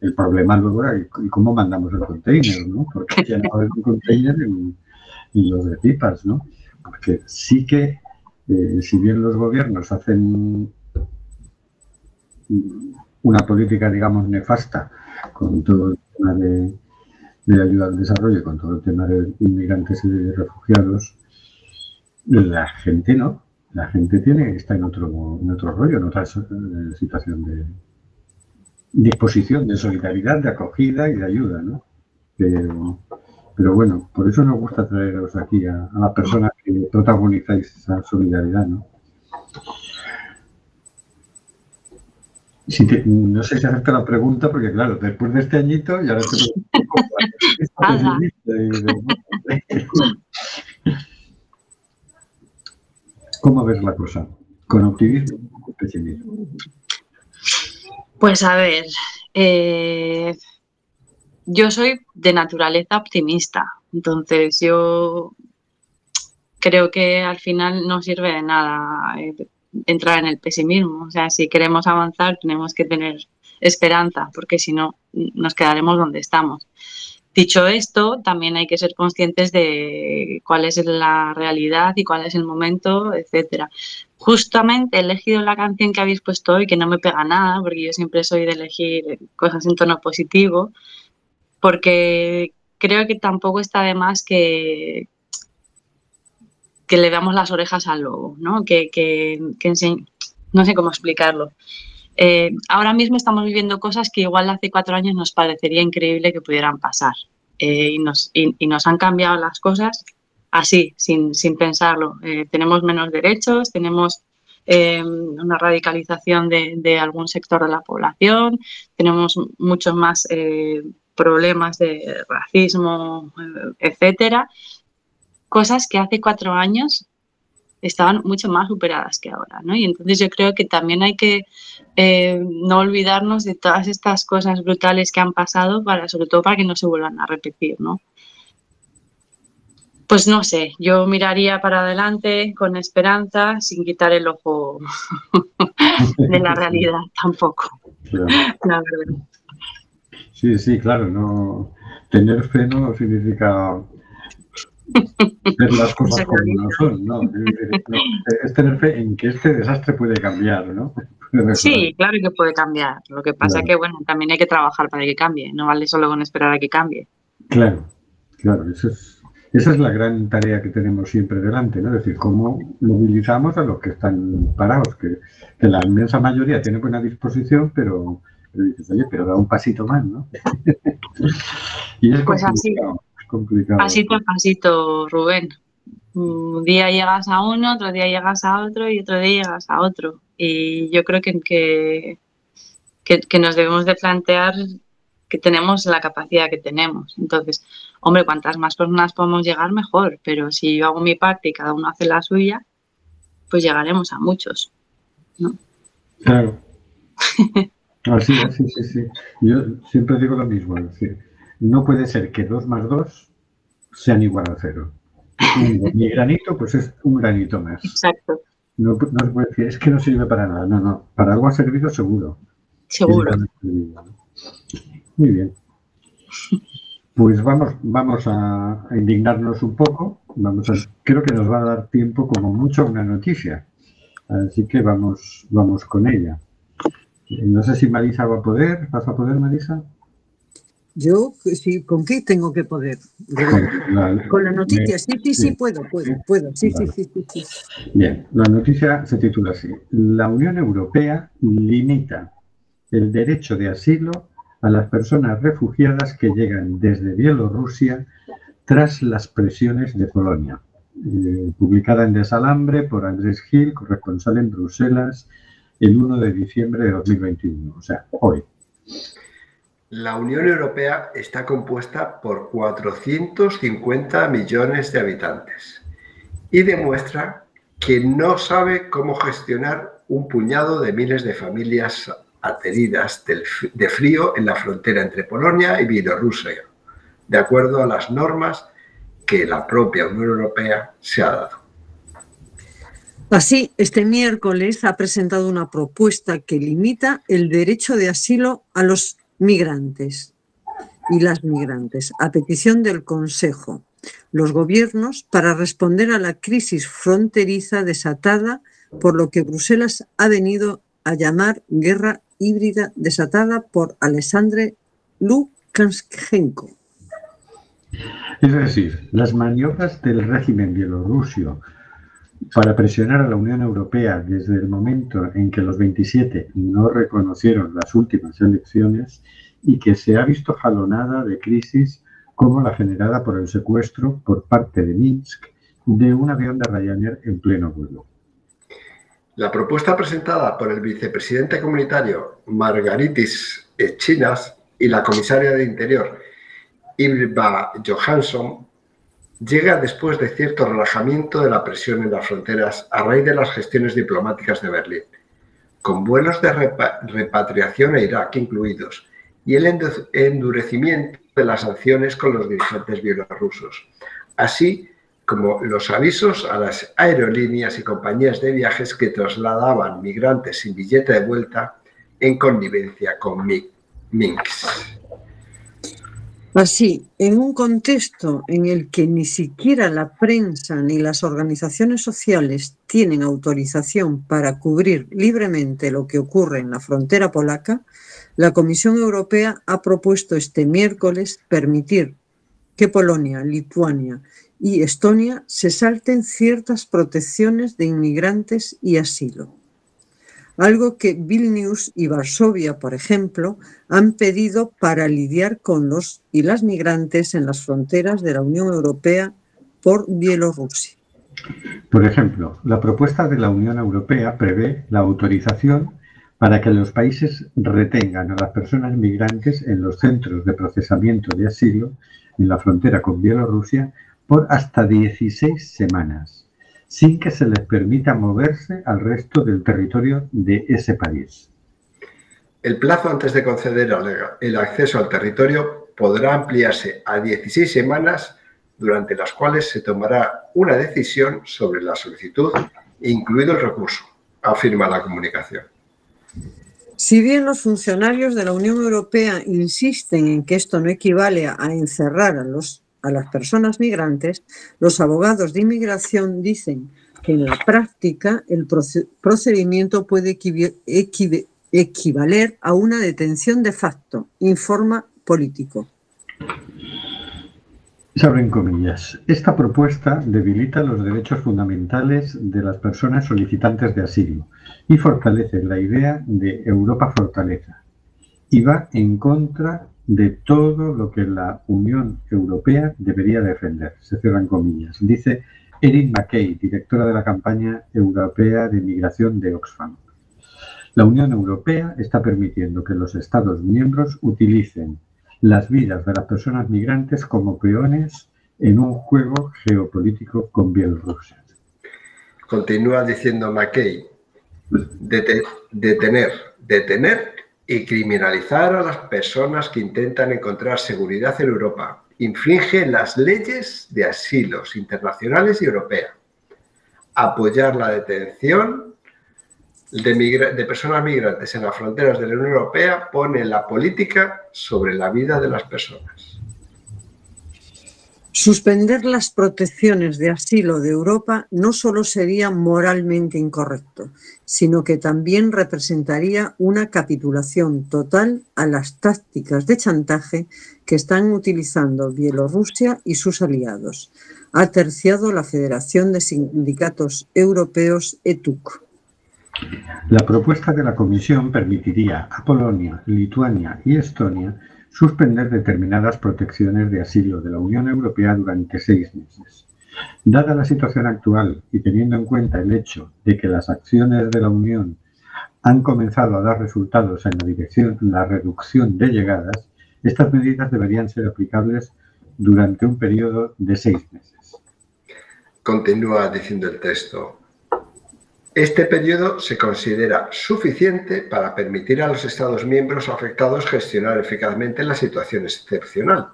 el problema luego era ¿y cómo mandamos el container? ¿no? Porque hay un container en, en los de pipas, ¿no? Porque sí que, eh, si bien los gobiernos hacen una política, digamos, nefasta con todo el tema de, ayuda al desarrollo, con todo el tema de inmigrantes y de refugiados, la gente no. La gente tiene está en otro, otro rollo, en otra eh, situación de disposición, de solidaridad, de acogida y de ayuda, ¿no? Pero bueno, por eso nos gusta traeros aquí a, las personas que protagonizáis esa solidaridad, ¿no? No sé si acepta la pregunta, porque claro, después de este añito ya te ¿Cómo ves la cosa? ¿Con optimismo o pesimismo? Pues a ver, eh, yo soy de naturaleza optimista, entonces yo creo que al final no sirve de nada eh, entrar en el pesimismo. O sea, si queremos avanzar tenemos que tener esperanza, porque si no nos quedaremos donde estamos. Dicho esto, también hay que ser conscientes de cuál es la realidad y cuál es el momento, etcétera. Justamente he elegido la canción que habéis puesto hoy, que no me pega nada, porque yo siempre soy de elegir cosas en tono positivo, porque creo que tampoco está de más que, que le damos las orejas al lobo, ¿no? Que, que, no sé cómo explicarlo. Eh, ahora mismo estamos viviendo cosas que igual hace cuatro años nos parecería increíble que pudieran pasar. Eh, y, nos, nos, han cambiado las cosas así, sin, sin pensarlo. Eh, tenemos menos derechos, tenemos una radicalización de, de, algún sector de la población, tenemos muchos más problemas de racismo, etcétera, cosas que hace cuatro años estaban mucho más superadas que ahora, ¿no? Y entonces yo creo que también hay que eh, no olvidarnos de todas estas cosas brutales que han pasado, para, sobre todo para que no se vuelvan a repetir, ¿no? Pues no sé, yo miraría para adelante con esperanza, sin quitar el ojo de la realidad tampoco. Claro. La verdad. Sí, sí, claro, no tener fe no significa ver las cosas como no son, ¿no? Es decir, no, Es tener fe en que este desastre puede cambiar, ¿no? Sí, claro que puede cambiar. Lo que pasa Claro. que, bueno, también hay que trabajar para que cambie. No vale solo con esperar a que cambie. Claro, claro, eso es, esa es la gran tarea que tenemos siempre delante, ¿no? Es decir, cómo movilizamos a los que están parados, que, que la inmensa mayoría tiene buena disposición, pero, pero dices, oye, pero da un pasito más, ¿no? y es Pues así. Complicado. Pasito a pasito, Rubén. Un día llegas a uno, otro día llegas a otro y otro día llegas a otro. Y yo creo que, que, que, que nos debemos de plantear que tenemos la capacidad que tenemos. Entonces, hombre, cuantas más personas podemos llegar, mejor. Pero si yo hago mi parte y cada uno hace la suya, pues llegaremos a muchos. Claro. Así es, sí, sí, sí. Yo siempre digo lo mismo, es decir, no puede ser que dos más dos sean igual a cero. Un- Mi granito, pues es un granito más. Exacto, No, no se puede decir, es que no sirve para nada. No, no, para algo ha servido seguro. seguro. Muy bien. Pues vamos, vamos a, indignarnos un poco. Vamos a, creo que nos va a dar tiempo como mucho una noticia. Así que vamos, vamos con ella. No sé si Marisa va a poder. ¿Vas a poder, Marisa? Yo, sí, ¿con qué tengo que poder? Con la- Con la noticia, sí, sí, sí, puedo, puedo, puedo, sí, sí, sí, sí, sí. Bien, la noticia se titula así. La Unión Europea limita el derecho de asilo a las personas refugiadas que llegan desde Bielorrusia tras las presiones de Polonia. Eh, publicada en Desalambre por Andrés Gil, corresponsal en Bruselas, el 1 de diciembre de 2021, o sea, hoy. La Unión Europea está compuesta por 450 millones de habitantes y demuestra que no sabe cómo gestionar un puñado de miles de familias ateridas de frío en la frontera entre Polonia y Bielorrusia, de acuerdo a las normas que la propia Unión Europea se ha dado. Así, este miércoles ha presentado una propuesta que limita el derecho de asilo a los migrantes y las migrantes, a petición del Consejo, los gobiernos, para responder a la crisis fronteriza desatada por lo que Bruselas ha venido a llamar guerra híbrida desatada por Alexandre Lukashenko. Es decir, las maniobras del régimen bielorrusio para presionar a la Unión Europea desde el momento en que los 27 no reconocieron las últimas elecciones y que se ha visto jalonada de crisis como la generada por el secuestro por parte de Minsk de un avión de Ryanair en pleno vuelo. La propuesta presentada por el vicepresidente comunitario Margaritis Chinas y la comisaria de Interior Ylva Johansson llega después de cierto relajamiento de la presión en las fronteras a raíz de las gestiones diplomáticas de Berlín, con vuelos de repa- repatriación a Irak incluidos y el endu- endurecimiento de las sanciones con los dirigentes bielorrusos, así como los avisos a las aerolíneas y compañías de viajes que trasladaban migrantes sin billete de vuelta en connivencia con Mi- Minsk. Así, en un contexto en el que ni siquiera la prensa ni las organizaciones sociales tienen autorización para cubrir libremente lo que ocurre en la frontera polaca, la Comisión Europea ha propuesto este miércoles permitir que Polonia, Lituania y Estonia se salten ciertas protecciones de inmigrantes y asilo algo que Vilnius y Varsovia, por ejemplo, han pedido para lidiar con los y las migrantes en las fronteras de la Unión Europea por Bielorrusia. Por ejemplo, la propuesta de la Unión Europea prevé la autorización para que los países retengan a las personas migrantes en los centros de procesamiento de asilo en la frontera con Bielorrusia por hasta 16 semanas, sin que se les permita moverse al resto del territorio de ese país. El plazo antes de conceder el acceso al territorio podrá ampliarse a 16 semanas durante las cuales se tomará una decisión sobre la solicitud, incluido el recurso, afirma la comunicación. Si bien los funcionarios de la Unión Europea insisten en que esto no equivale a encerrar a, los, a las personas migrantes, los abogados de inmigración dicen que en la práctica el procedimiento puede equivaler a una detención de facto, informa político. Se abren comillas. Esta propuesta debilita los derechos fundamentales de las personas solicitantes de asilo y fortalece la idea de Europa fortaleza y va en contra de todo lo que la Unión Europea debería defender. Se cierran comillas. Dice Erin McKay, directora de la campaña europea de migración de Oxfam. La Unión Europea está permitiendo que los Estados miembros utilicen las vidas de las personas migrantes como peones en un juego geopolítico con Bielorrusia. Continúa diciendo McKay, detener, detener y criminalizar a las personas que intentan encontrar seguridad en Europa. Infringe las leyes de asilos internacionales y europeas. Apoyar la detención de, personas migrantes en las fronteras de la Unión Europea pone la política sobre la vida de las personas. Suspender las protecciones de asilo de Europa no solo sería moralmente incorrecto, sino que también representaría una capitulación total a las tácticas de chantaje que están utilizando Bielorrusia y sus aliados, ha terciado la Federación de Sindicatos Europeos ETUC. La propuesta de la Comisión permitiría a Polonia, Lituania y Estonia suspender determinadas protecciones de asilo de la Unión Europea durante seis meses. Dada la situación actual y teniendo en cuenta el hecho de que las acciones de la Unión han comenzado a dar resultados en la dirección la reducción de llegadas, estas medidas deberían ser aplicables durante un periodo de seis meses. Continúa diciendo el texto. Este periodo se considera suficiente para permitir a los Estados miembros afectados gestionar eficazmente la situación excepcional.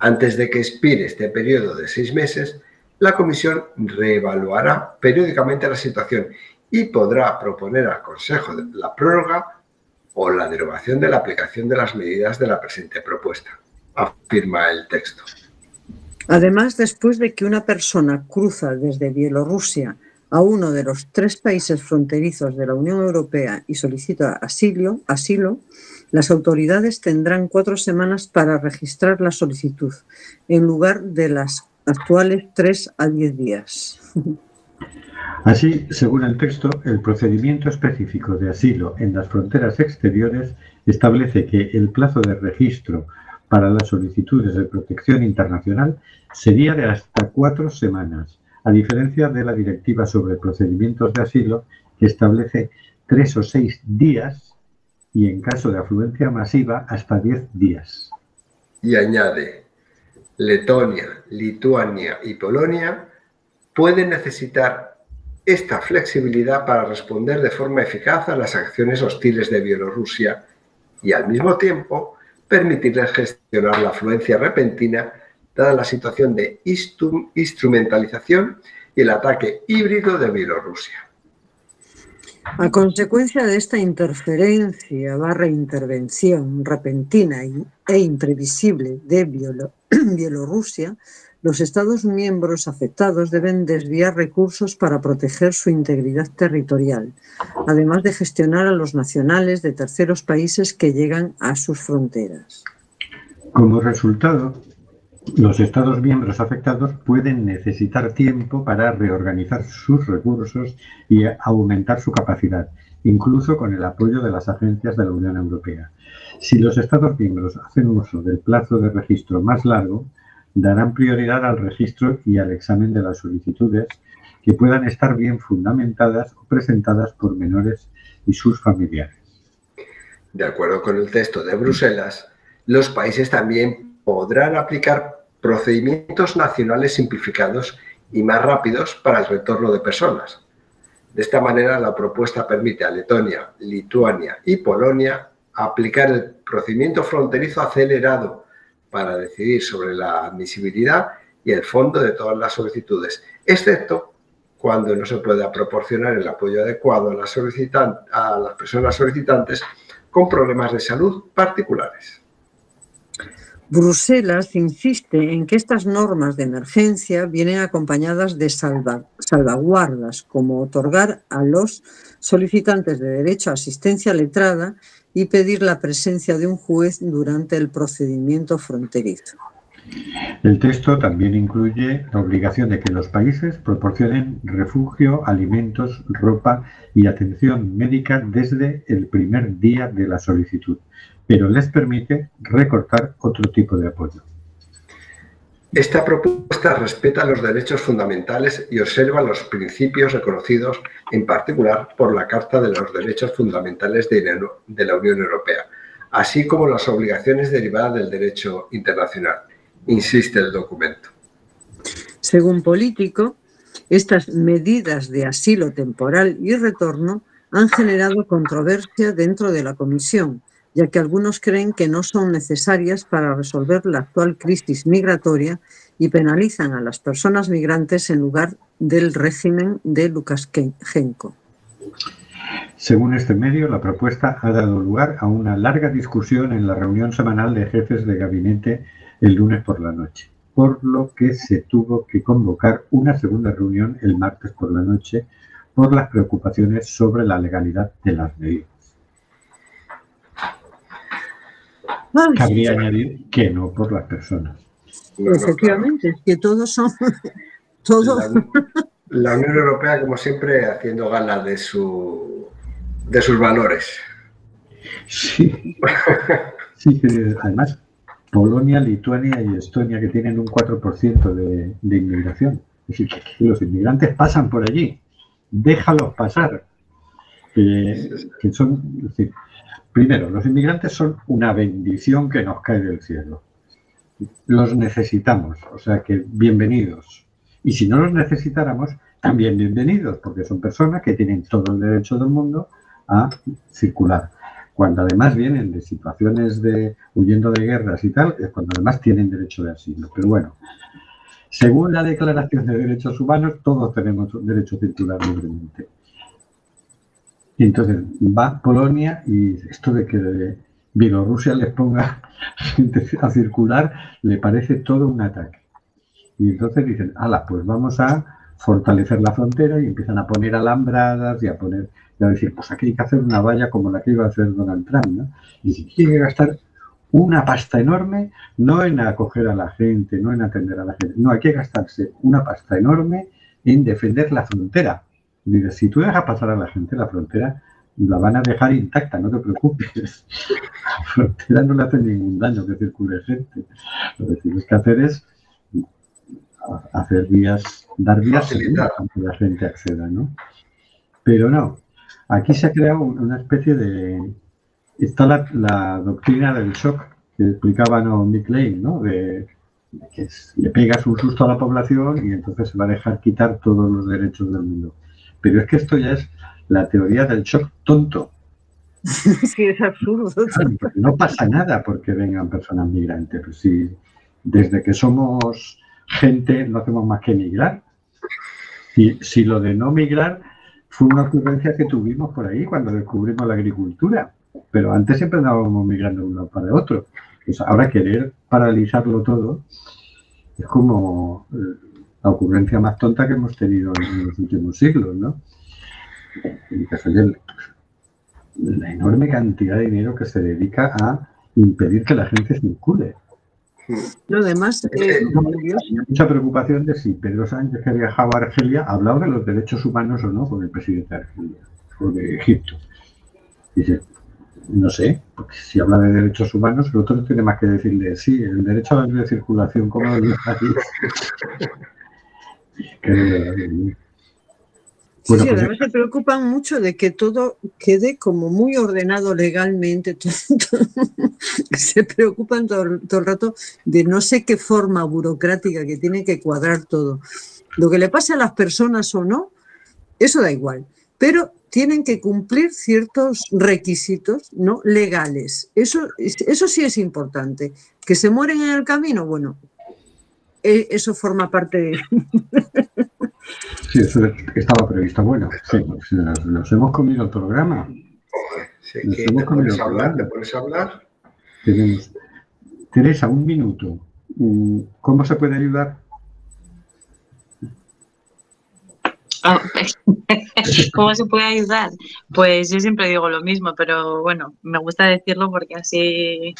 Antes de que expire este periodo de seis meses, la Comisión reevaluará periódicamente la situación y podrá proponer al Consejo la prórroga o la derogación de la aplicación de las medidas de la presente propuesta, afirma el texto. Además, después de que una persona cruza desde Bielorrusia a uno de los tres países fronterizos de la Unión Europea y solicita asilo, asilo, las autoridades tendrán cuatro semanas para registrar la solicitud, en lugar de las actuales tres a diez días. Así, según el texto, el procedimiento específico de asilo en las fronteras exteriores establece que el plazo de registro para las solicitudes de protección internacional sería de hasta cuatro semanas a diferencia de la Directiva sobre procedimientos de asilo, que establece tres o seis días y, en caso de afluencia masiva, hasta diez días. Y añade, Letonia, Lituania y Polonia pueden necesitar esta flexibilidad para responder de forma eficaz a las acciones hostiles de Bielorrusia y, al mismo tiempo, permitirles gestionar la afluencia repentina dada la situación de instrumentalización y el ataque híbrido de Bielorrusia. A consecuencia de esta interferencia barra intervención repentina e imprevisible de Bielorrusia, los Estados miembros afectados deben desviar recursos para proteger su integridad territorial, además de gestionar a los nacionales de terceros países que llegan a sus fronteras. Como resultado, los Estados miembros afectados pueden necesitar tiempo para reorganizar sus recursos y aumentar su capacidad, incluso con el apoyo de las agencias de la Unión Europea. Si los Estados miembros hacen uso del plazo de registro más largo, darán prioridad al registro y al examen de las solicitudes que puedan estar bien fundamentadas o presentadas por menores y sus familiares. De acuerdo con el texto de Bruselas, los países también podrán aplicar procedimientos nacionales simplificados y más rápidos para el retorno de personas. De esta manera, la propuesta permite a Letonia, Lituania y Polonia aplicar el procedimiento fronterizo acelerado para decidir sobre la admisibilidad y el fondo de todas las solicitudes, excepto cuando no se pueda proporcionar el apoyo adecuado a las, personas solicitantes con problemas de salud particulares. Bruselas insiste en que estas normas de emergencia vienen acompañadas de salva, salvaguardas, como otorgar a los solicitantes de derecho a asistencia letrada y pedir la presencia de un juez durante el procedimiento fronterizo. El texto también incluye la obligación de que los países proporcionen refugio, alimentos, ropa y atención médica desde el primer día de la solicitud, pero les permite recortar otro tipo de apoyo. Esta propuesta respeta los derechos fundamentales y observa los principios reconocidos en particular por la Carta de los Derechos Fundamentales de la Unión Europea, así como las obligaciones derivadas del derecho internacional insiste el documento. Según Político, estas medidas de asilo temporal y retorno han generado controversia dentro de la Comisión, ya que algunos creen que no son necesarias para resolver la actual crisis migratoria y penalizan a las personas migrantes en lugar del régimen de Lukashenko. Según este medio, la propuesta ha dado lugar a una larga discusión en la reunión semanal de jefes de gabinete el lunes por la noche, por lo que se tuvo que convocar una segunda reunión el martes por la noche por las preocupaciones sobre la legalidad de las medidas. Cabría añadir que no por las personas. Efectivamente, es que todos son... Todos. La, Unión Europea, como siempre, haciendo gala de, su, de sus valores. Sí. sí, además Polonia, Lituania y Estonia, que tienen un 4% de, de, inmigración. Es decir, que los inmigrantes pasan por allí. Déjalos pasar. Que, son, primero, los inmigrantes son una bendición que nos cae del cielo. Los necesitamos, o sea que bienvenidos. Y si no los necesitáramos, también bienvenidos, porque son personas que tienen todo el derecho del mundo a circular cuando además vienen de situaciones de huyendo de guerras y tal, es cuando además tienen derecho de asilo. Pero bueno, según la Declaración de Derechos Humanos, todos tenemos derecho a circular libremente. Y entonces va Polonia y esto de que Bielorrusia les ponga gente a circular le parece todo un ataque. Y entonces dicen, ala, pues vamos a fortalecer la frontera y empiezan a poner alambradas y a poner y a decir, pues aquí hay que hacer una valla como la que iba a hacer Donald Trump, ¿no? Y si quiere gastar una pasta enorme, no en acoger a la gente, no en atender a la gente, no, hay que gastarse una pasta enorme en defender la frontera. Dice, si tú dejas pasar a la gente la frontera, la van a dejar intacta, no te preocupes. La frontera no le hace ningún daño que circule gente. Lo que tienes que hacer es hacer vías, dar vías seguras para que la gente acceda, ¿no? Pero no, Aquí se ha creado una especie de... Está la, doctrina del shock que explicaba ¿no? Nick Lane, ¿no? De, que le pegas un susto a la población y entonces se va a dejar quitar todos los derechos del mundo. Pero es que esto ya es la teoría del shock tonto. Sí, es absurdo. No pasa nada porque vengan personas migrantes. Pues si desde que somos gente no hacemos más que migrar. Y si lo de no migrar fue una ocurrencia que tuvimos por ahí cuando descubrimos la agricultura. Pero antes siempre andábamos migrando de uno para otro. Pues ahora querer paralizarlo todo es como eh, la ocurrencia más tonta que hemos tenido en los últimos siglos, ¿no? la enorme cantidad de dinero que se dedica a impedir que la gente circule. No, además, eh, mucha preocupación de si Pedro Sánchez, que ha viajado a Argelia, ha hablado de los derechos humanos o no con el presidente de Argelia o de Egipto. Dice, no sé, porque si habla de derechos humanos, el otro tiene más que decirle, sí, el derecho a la libre circulación, como el sí, pues además se preocupan mucho de que todo quede como muy ordenado legalmente. se preocupan todo, el rato de no sé qué forma burocrática que tiene que cuadrar todo. Lo que le pase a las personas o no, eso da igual. Pero tienen que cumplir ciertos requisitos ¿no? legales. Eso, eso sí es importante. Que se mueren en el camino, bueno, eso forma parte de... Sí, eso estaba previsto. Bueno, sí, pues nos, nos hemos comido el programa. Sí, Nos hemos te comido el hablar, te programa. pones a hablar. Tenemos. Teresa, un minuto. Mm, ¿Cómo se puede ayudar? Ah, ¿Cómo se puede ayudar? Pues yo siempre digo lo mismo, pero bueno, me gusta decirlo porque así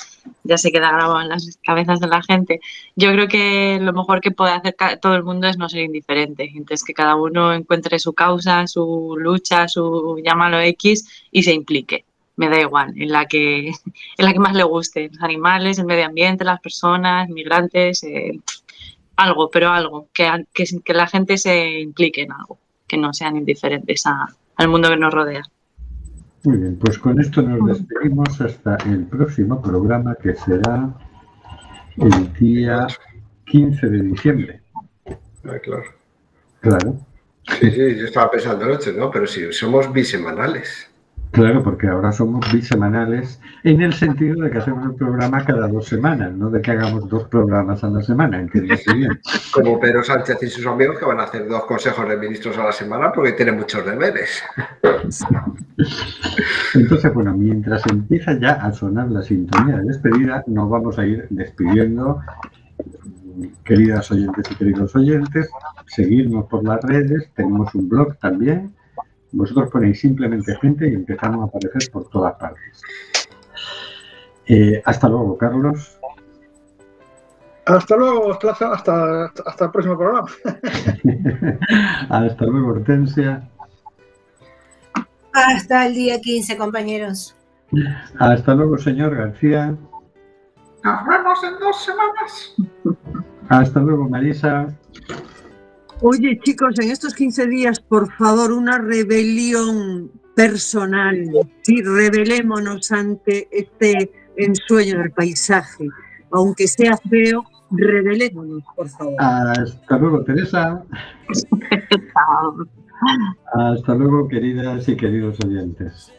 ya se queda grabado en las cabezas de la gente. Yo creo que lo mejor que puede hacer todo el mundo es no ser indiferente. Entonces, que cada uno encuentre su causa, su lucha, su llámalo X y se implique. Me da igual, en la que, en la que más le guste. Los animales, el medio ambiente, las personas, migrantes, eh, algo, pero algo. Que, que la gente se implique en algo que no sean indiferentes a- al mundo que nos rodea. Muy bien, pues con esto nos despedimos hasta el próximo programa que será el día 15 de diciembre. Ah, claro. Claro, Sí, sí, yo estaba pensando anoche, ¿no? Pero si somos bisemanales. Claro, porque ahora somos bisemanales en el sentido de que hacemos un programa cada dos semanas, no de que hagamos dos programas a la semana, entiéndase bien. Como Pedro Sánchez y sus amigos que van a hacer dos consejos de ministros a la semana porque tienen muchos deberes. Entonces, bueno, mientras empieza ya a sonar la sintonía de despedida, nos vamos a ir despidiendo. Queridas oyentes y queridos oyentes, seguirnos por las redes, tenemos un blog también. Vosotros ponéis simplemente gente y empezamos a aparecer por todas partes. Eh, hasta luego, Carlos. Hasta luego, hasta, hasta, hasta el próximo programa. hasta luego, Hortensia. Hasta el día 15, compañeros. Hasta luego, señor García. Nos vemos en dos semanas. Hasta luego, Marisa. Oye, chicos, en estos 15 días, por favor, una rebelión personal. Sí, rebelémonos ante este ensueño del paisaje. Aunque sea feo, rebelémonos, por favor. Hasta luego, Teresa. Hasta luego, queridas y queridos oyentes.